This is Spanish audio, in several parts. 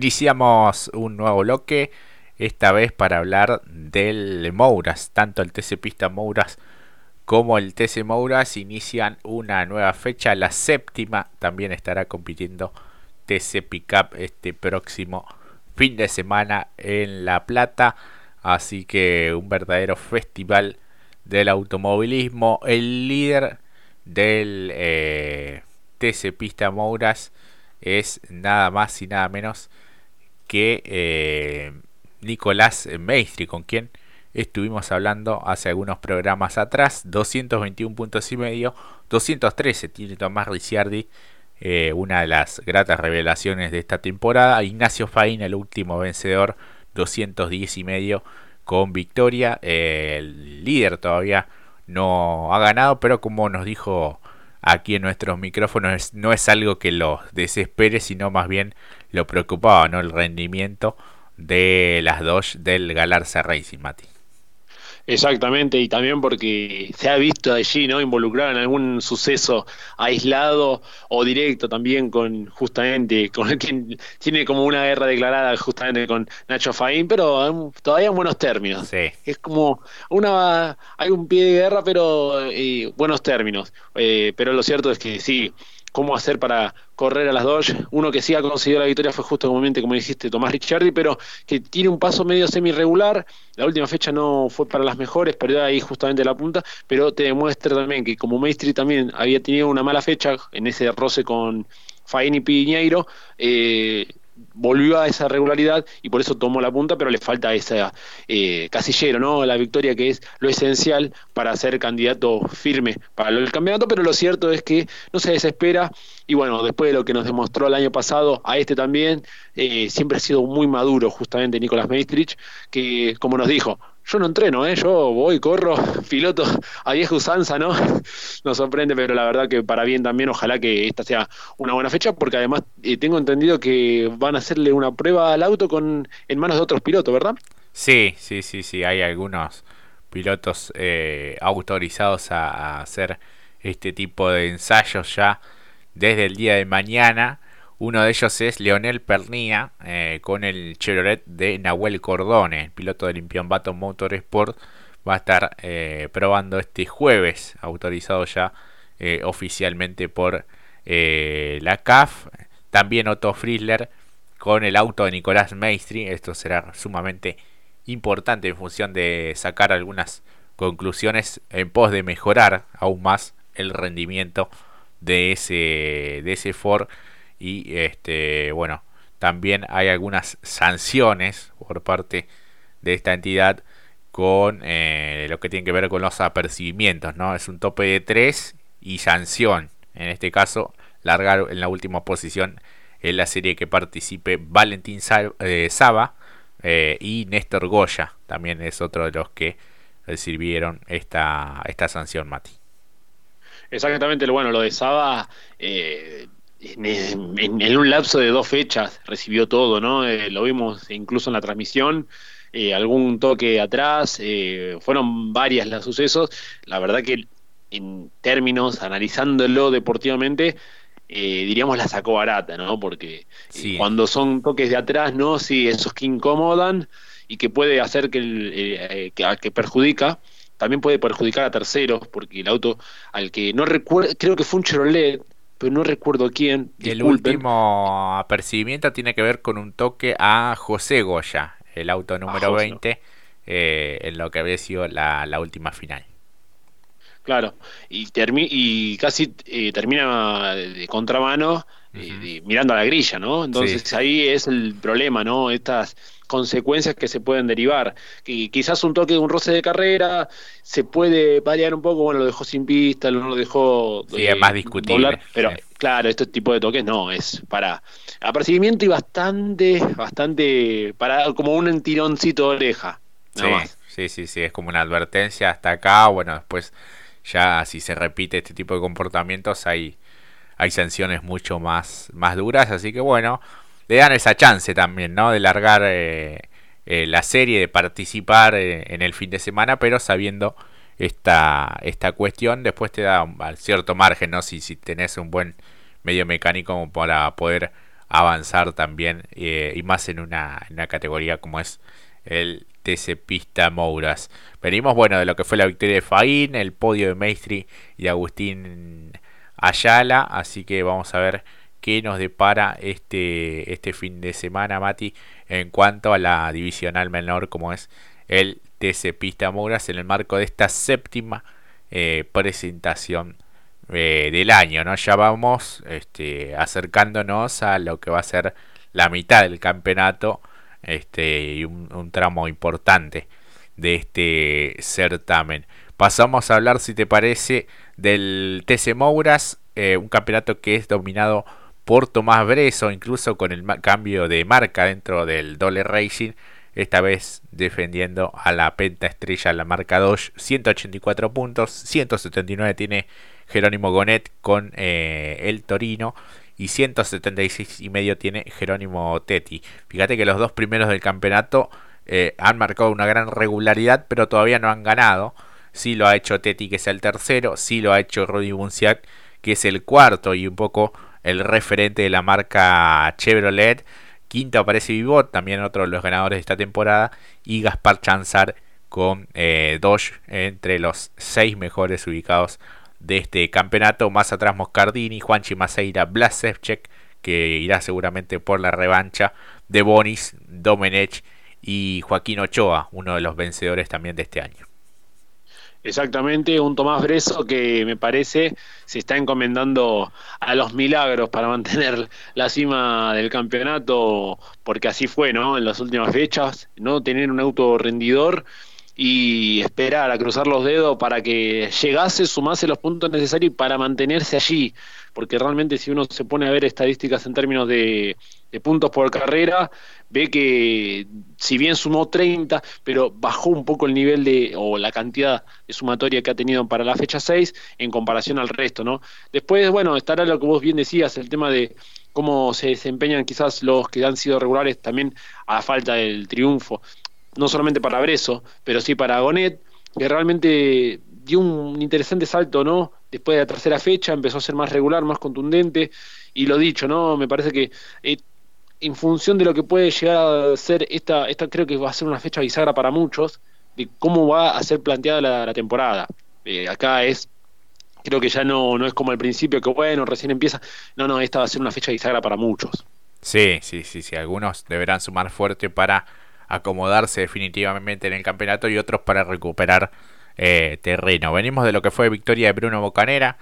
Iniciamos un nuevo bloque, esta vez para hablar del Mouras. Tanto el TC Pista Mouras como el TC Mouras inician una nueva fecha, la séptima. También estará compitiendo TC Pickup este próximo fin de semana en La Plata. Así que un verdadero festival del automovilismo. El líder del eh, TC Pista Mouras es nada más y nada menos que eh, Nicolás Maestri, con quien estuvimos hablando hace algunos programas atrás. 221 puntos y medio, 213 tiene Tomás Ricciardi, eh, una de las gratas revelaciones de esta temporada. Ignacio Faín, el último vencedor, 210 y medio con victoria. el líder todavía no ha ganado, pero como nos dijo aquí en nuestros micrófonos no es algo que los desespere, sino más bien lo preocupaba, ¿no? El rendimiento de las dos del Galarza Racing, Mati. Exactamente, y también porque se ha visto allí, ¿no? Involucrado en algún suceso aislado o directo también con, justamente, con quien tiene como una guerra declarada justamente con Nacho Faín, pero todavía en buenos términos. Sí. Es como una, hay un pie de guerra, pero eh, buenos términos. Eh, pero lo cierto es que sí, cómo hacer para correr a las dos. Uno que sí ha conseguido la victoria fue justo como dijiste, Tomás Ricciardi, pero que tiene un paso medio semi-regular. La última fecha no fue para las mejores, perdió ahí justamente la punta, pero te demuestra también que como Maestri también había tenido una mala fecha en ese roce con Faini Piñeiro, eh, volvió a esa regularidad y por eso tomó la punta, pero le falta ese eh, casillero, ¿no? La victoria que es lo esencial para ser candidato firme para el campeonato, pero lo cierto es que no se desespera y bueno, después de lo que nos demostró el año pasado, a este también, eh, siempre ha sido muy maduro justamente Nicolás Meistrich, que como nos dijo, yo no entreno, ¿eh? yo voy, corro, piloto a vieja usanza, ¿no? Nos sorprende, pero la verdad que para bien también, ojalá que esta sea una buena fecha, porque además eh, tengo entendido que van a hacerle una prueba al auto con en manos de otros pilotos, ¿verdad? Sí, sí, sí, sí, hay algunos pilotos eh, autorizados a hacer este tipo de ensayos ya desde el día de mañana uno de ellos es Leonel Pernía eh, con el Chevrolet de Nahuel Cordone, piloto del Motor Motorsport. Va a estar eh, probando este jueves, autorizado ya eh, oficialmente por la CAF. También Otto Frizzler con el auto de Nicolás Maestri. Esto será sumamente importante en función de sacar algunas conclusiones en pos de mejorar aún más el rendimiento de ese, de ese Ford y este bueno también hay algunas sanciones por parte de esta entidad con eh, lo que tiene que ver con los apercibimientos no es un tope de 3 y sanción. En este caso largar en la última posición en la serie que participe Valentín eh, Saba eh, y Néstor Goya. También es otro de los que recibieron esta, esta sanción Mati. Exactamente bueno lo de Saba en, un lapso de dos fechas recibió todo, ¿no? Eh, lo vimos incluso en la transmisión, eh, algún toque atrás, eh, fueron varias los sucesos. La verdad que en términos, analizándolo deportivamente, diríamos la sacó barata, ¿no? Porque cuando son toques de atrás, ¿no? Sí, esos que incomodan y que puede hacer que, el, que, que perjudica también puede perjudicar a terceros, porque el auto al que no recuerdo, creo que fue un Chevrolet, pero no recuerdo quién. El último apercibimiento tiene que ver con un toque a José Goya, el auto número 20, eh, en lo que había sido la, última final. Claro, y, y casi eh, termina de contramano eh, mirando a la grilla, ¿no? Entonces ahí es el problema, ¿no? Estas consecuencias que se pueden derivar. Que quizás un toque de un roce de carrera se puede variar un poco, bueno, lo dejó sin pista, no lo dejó... Sí, es más discutible. pero claro, este tipo de toques no, es para apercibimiento y bastante, bastante, para como un tironcito de oreja. Sí, sí, sí, sí, es como una advertencia hasta acá, bueno, después ya si se repite este tipo de comportamientos hay, hay sanciones mucho más, más duras, así que bueno, le dan esa chance también, ¿no? De largar eh, eh, la serie, de participar eh, en el fin de semana, pero sabiendo esta, esta cuestión, después te da un, cierto margen, ¿no? Si, si tenés un buen medio mecánico para poder avanzar también y más en una categoría como es el TC Pista Mouras. Venimos, bueno, de lo que fue la victoria de Faín, el podio de Maestri y Agustín Ayala, así que vamos a ver qué nos depara este, este fin de semana, Mati, en cuanto a la divisional menor como es el TC Pista Mouras en el marco de esta séptima eh, presentación eh, del año, ¿no? Ya vamos este, acercándonos a lo que va a ser la mitad del campeonato este, y un, tramo importante de este certamen. Pasamos a hablar, si te parece, del TC Mouras, eh, un campeonato que es dominado por Tomás Breso, incluso con el cambio de marca dentro del Dole Racing, esta vez defendiendo a la penta estrella, la marca Dodge, 184 puntos, 179 tiene Jerónimo Gonet con eh, el Torino y 176 y medio tiene Jerónimo Tetti. Fíjate que los dos primeros del campeonato eh, han marcado una gran regularidad, pero todavía no han ganado. Sí lo ha hecho Tetti, que es el tercero, sí lo ha hecho Rudy Bunciac, que es el cuarto y un poco el referente de la marca Chevrolet. Quinto aparece Vivot, también otro de los ganadores de esta temporada, y Gaspar Chanzar con eh, Dodge entre los seis mejores ubicados de este campeonato. Más atrás Moscardini, Juanchi Maceira, Blasevchek, que irá seguramente por la revancha de Bonis, Domenech y Joaquín Ochoa, uno de los vencedores también de este año. Exactamente, un Tomás Breso que me parece se está encomendando a los milagros para mantener la cima del campeonato, porque así fue, ¿no? En las últimas fechas, no tener un auto rendidor y esperar a cruzar los dedos para que llegase, sumase los puntos necesarios para mantenerse allí, porque realmente si uno se pone a ver estadísticas en términos de, puntos por carrera, ve que si bien sumó 30, pero bajó un poco el nivel de, o la cantidad de sumatoria que ha tenido para la fecha 6 en comparación al resto, ¿no? Después, bueno, estará lo que vos bien decías, el tema de cómo se desempeñan quizás los que han sido regulares también a falta del triunfo no solamente para Breso, pero sí para Gonet, que realmente dio un interesante salto, ¿no? Después de la tercera fecha empezó a ser más regular, más contundente, y lo dicho, ¿no? Me parece que eh, en función de lo que puede llegar a ser esta, esta creo que va a ser una fecha bisagra para muchos, de cómo va a ser planteada la, temporada. Eh, acá es, creo que ya no, no es como al principio, que bueno, recién empieza, no, no, esta va a ser una fecha bisagra para muchos. Sí, sí, sí, sí, algunos deberán sumar fuerte para acomodarse definitivamente en el campeonato y otros para recuperar eh, terreno. Venimos de lo que fue victoria de Bruno Bocanera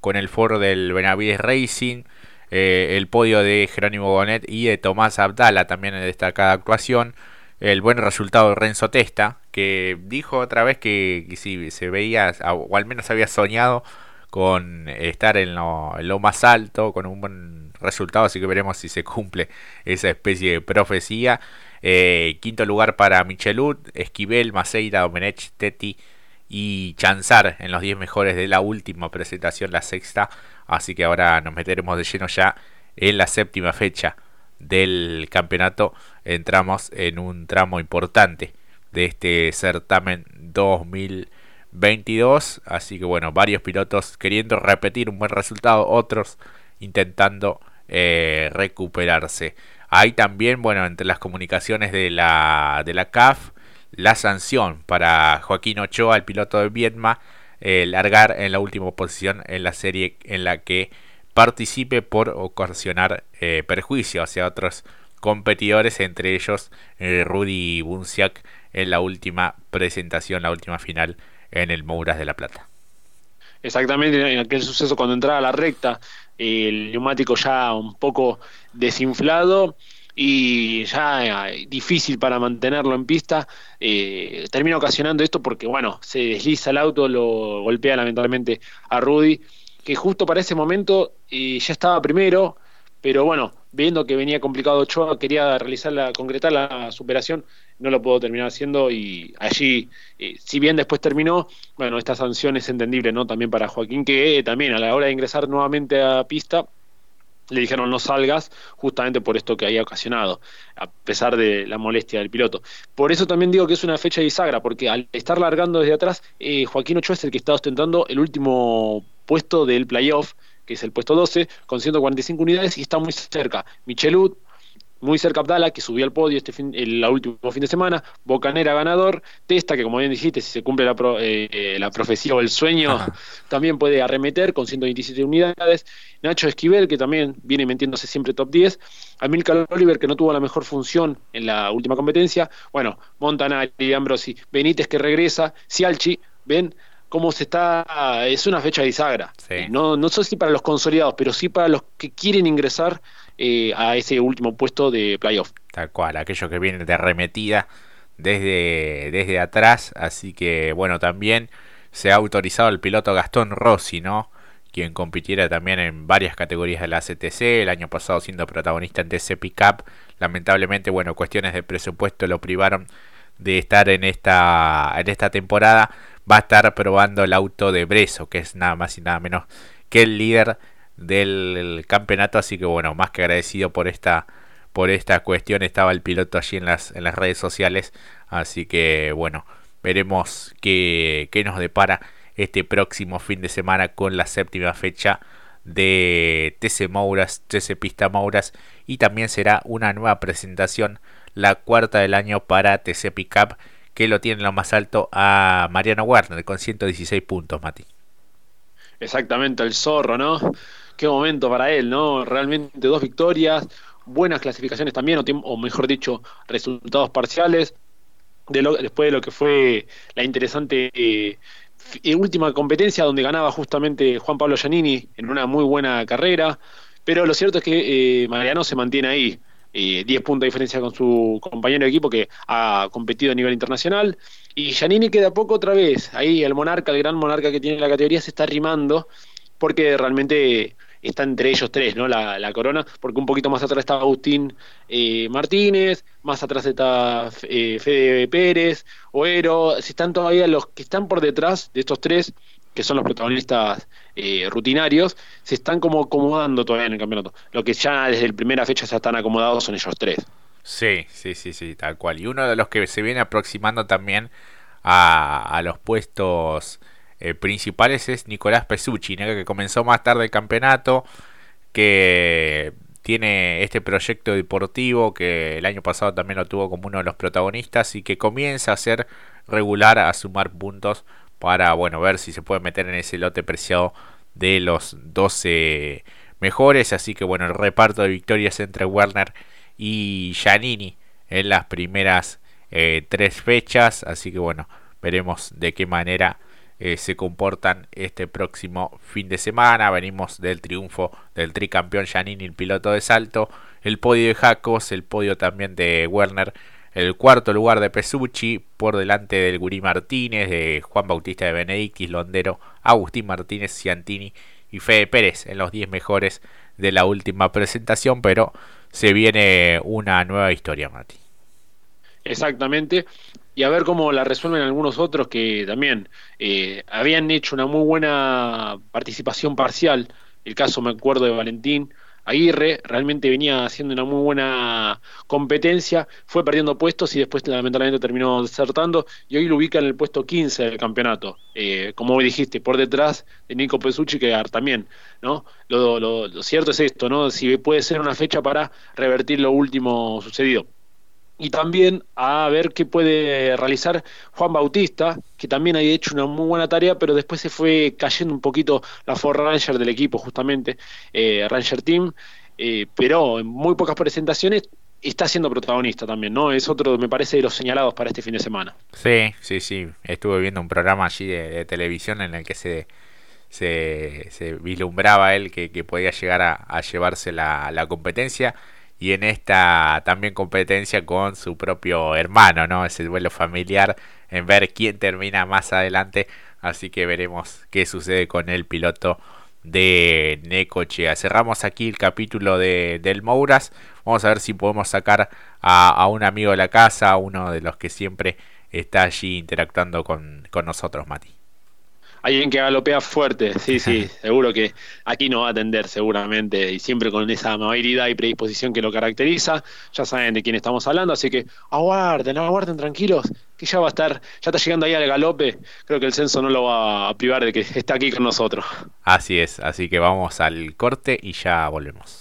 con el foro del Benavides Racing, eh, el podio de Jerónimo Bonet y de Tomás Abdala también en destacada actuación. El buen resultado de Renzo Testa, que dijo otra vez que, si se veía, o al menos había soñado con estar en lo, en lo, más alto, con un buen resultado, así que veremos si se cumple esa especie de profecía. Eh, quinto lugar para Michelud, Esquivel, Maceira, Domenech, Teti y Chanzar en los 10 mejores de la última presentación, la sexta. Así que ahora nos meteremos de lleno ya en la séptima fecha del campeonato. Entramos en un tramo importante de este certamen 2022. Así que bueno, varios pilotos queriendo repetir un buen resultado, otros intentando eh, recuperarse. Hay también, bueno, entre las comunicaciones de la, de la CAF, la sanción para Joaquín Ochoa, el piloto de Vietma, eh, largar en la última posición en la serie en la que participe por ocasionar eh, perjuicio hacia otros competidores, entre ellos eh, Rudy Bunciak en la última presentación, la última final en el Mouras de la Plata. Exactamente, en aquel suceso cuando entraba a la recta, el neumático ya un poco desinflado y ya eh, difícil para mantenerlo en pista, eh, termina ocasionando esto porque, bueno, se desliza el auto, lo golpea lamentablemente a Rudy, que justo para ese momento eh, ya estaba primero, pero bueno, viendo que venía complicado Ochoa, quería realizar la, concretar la superación, no lo puedo terminar haciendo y allí, eh, si bien después terminó, bueno, esta sanción es entendible, ¿no? También para Joaquín, que también a la hora de ingresar nuevamente a pista, le dijeron no salgas justamente por esto que había ocasionado, a pesar de la molestia del piloto. Por eso también digo que es una fecha bisagra, porque al estar largando desde atrás, eh, Joaquín Ochoa es el que está ostentando el último puesto del playoff que es el puesto 12, con 145 unidades y está muy cerca. Michelud, muy cerca Abdala, que subió al podio este fin, el, último fin de semana, Bocanera ganador, Testa, que como bien dijiste, si se cumple la, eh, la profecía o el sueño, también puede arremeter con 127 unidades, Nacho Esquivel, que también viene metiéndose siempre top 10, Amilcar Oliver, que no tuvo la mejor función en la última competencia, bueno, Montanari, Ambrosi, Benítez que regresa, Cialchi, ven cómo se está, es una fecha de bisagra, no, no sé si para los consolidados, pero sí para los que quieren ingresar eh, a ese último puesto de playoff. Tal cual, aquello que viene de arremetida desde, desde atrás. Así que, bueno, también se ha autorizado el piloto Gastón Rossi, ¿no? Quien compitiera también en varias categorías de la CTC, el año pasado siendo protagonista en TC Pickup. Lamentablemente, bueno, cuestiones de presupuesto lo privaron de estar en esta, en esta temporada. Va a estar probando el auto de Breso, que es nada más y nada menos que el líder del campeonato. Así que bueno, más que agradecido por esta, por esta cuestión. Estaba el piloto allí en las, en las redes sociales. Así que bueno, veremos qué, qué nos depara este próximo fin de semana con la séptima fecha de TC Mouras, TC Pista Mouras y también será una nueva presentación, la cuarta del año para TC Pickup que lo tiene lo más alto a Mariano Werner con 116 puntos, Mati. Exactamente, el zorro, ¿no? qué momento para él, ¿no? Realmente dos victorias, buenas clasificaciones también, o, mejor dicho, resultados parciales. De después de lo que fue la interesante eh, última competencia donde ganaba justamente Juan Pablo Giannini en una muy buena carrera, pero lo cierto es que eh, Mariano se mantiene ahí, 10 eh, puntos de diferencia con su compañero de equipo que ha competido a nivel internacional, y Giannini queda poco otra vez, ahí el monarca, el gran monarca que tiene la categoría se está arrimando, porque realmente está entre ellos tres, ¿no? La, la, corona, porque un poquito más atrás está Agustín eh, Martínez, más atrás está eh, Fede Pérez, Oero, si están todavía los que están por detrás de estos tres, que son los protagonistas eh, rutinarios, se están como acomodando todavía en el campeonato. Lo que ya desde la primera fecha se están acomodados son ellos tres. Sí, sí, sí, sí, tal cual. Y uno de los que se viene aproximando también a, los puestos eh, principales es Nicolás Pesucci, que comenzó más tarde el campeonato, que tiene este proyecto deportivo que el año pasado también lo tuvo como uno de los protagonistas y que comienza a ser regular, a sumar puntos para bueno ver si se puede meter en ese lote preciado de los 12 mejores. Así que bueno, el reparto de victorias entre Werner y Giannini en las primeras eh, tres fechas. Así que bueno, veremos de qué manera eh, se comportan este próximo fin de semana. Venimos del triunfo del tricampeón Janini, el piloto de salto, el podio de Jacos, el podio también de Werner, el cuarto lugar de Pesucci, por delante del Gurí Martínez, de Juan Bautista de Benedictis, Londero, Agustín Martínez, Ciantini y Fede Pérez en los 10 mejores de la última presentación, pero se viene una nueva historia, Mati. Exactamente y a ver cómo la resuelven algunos otros que también eh, habían hecho una muy buena participación parcial. El caso, me acuerdo, de Valentín Aguirre, realmente venía haciendo una muy buena competencia, fue perdiendo puestos y después lamentablemente terminó desertando y hoy lo ubica en el puesto 15 del campeonato. Eh, como dijiste, por detrás de Nico Pesucci, que también, ¿no? Lo, lo cierto es esto, ¿no? Si puede ser una fecha para revertir lo último sucedido y también a ver qué puede realizar Juan Bautista, que también ha hecho una muy buena tarea, pero después se fue cayendo un poquito la Ford Ranger del equipo, justamente, eh, Ranger Team, eh, pero en muy pocas presentaciones está siendo protagonista también, ¿no? Es otro, me parece, de los señalados para este fin de semana. Sí, sí, sí. Estuve viendo un programa allí de, televisión en el que se, se, vislumbraba él que, podía llegar a, llevarse la, la competencia y en esta también competencia con su propio hermano, ¿no? Ese duelo familiar en ver quién termina más adelante. Así que veremos qué sucede con el piloto de Necochea. Cerramos aquí el capítulo de, del Mouras. Vamos a ver si podemos sacar a, un amigo de la casa, uno de los que siempre está allí interactuando con, con nosotros, Mati. Alguien que galopea fuerte, sí, sí, seguro que aquí no va a atender seguramente y siempre con esa amabilidad y predisposición que lo caracteriza. Ya saben de quién estamos hablando, así que aguarden, aguarden tranquilos, que ya va a estar, ya está llegando ahí al galope. Creo que el censo no lo va a privar de que esté aquí con nosotros. Así es, así que vamos al corte y ya volvemos.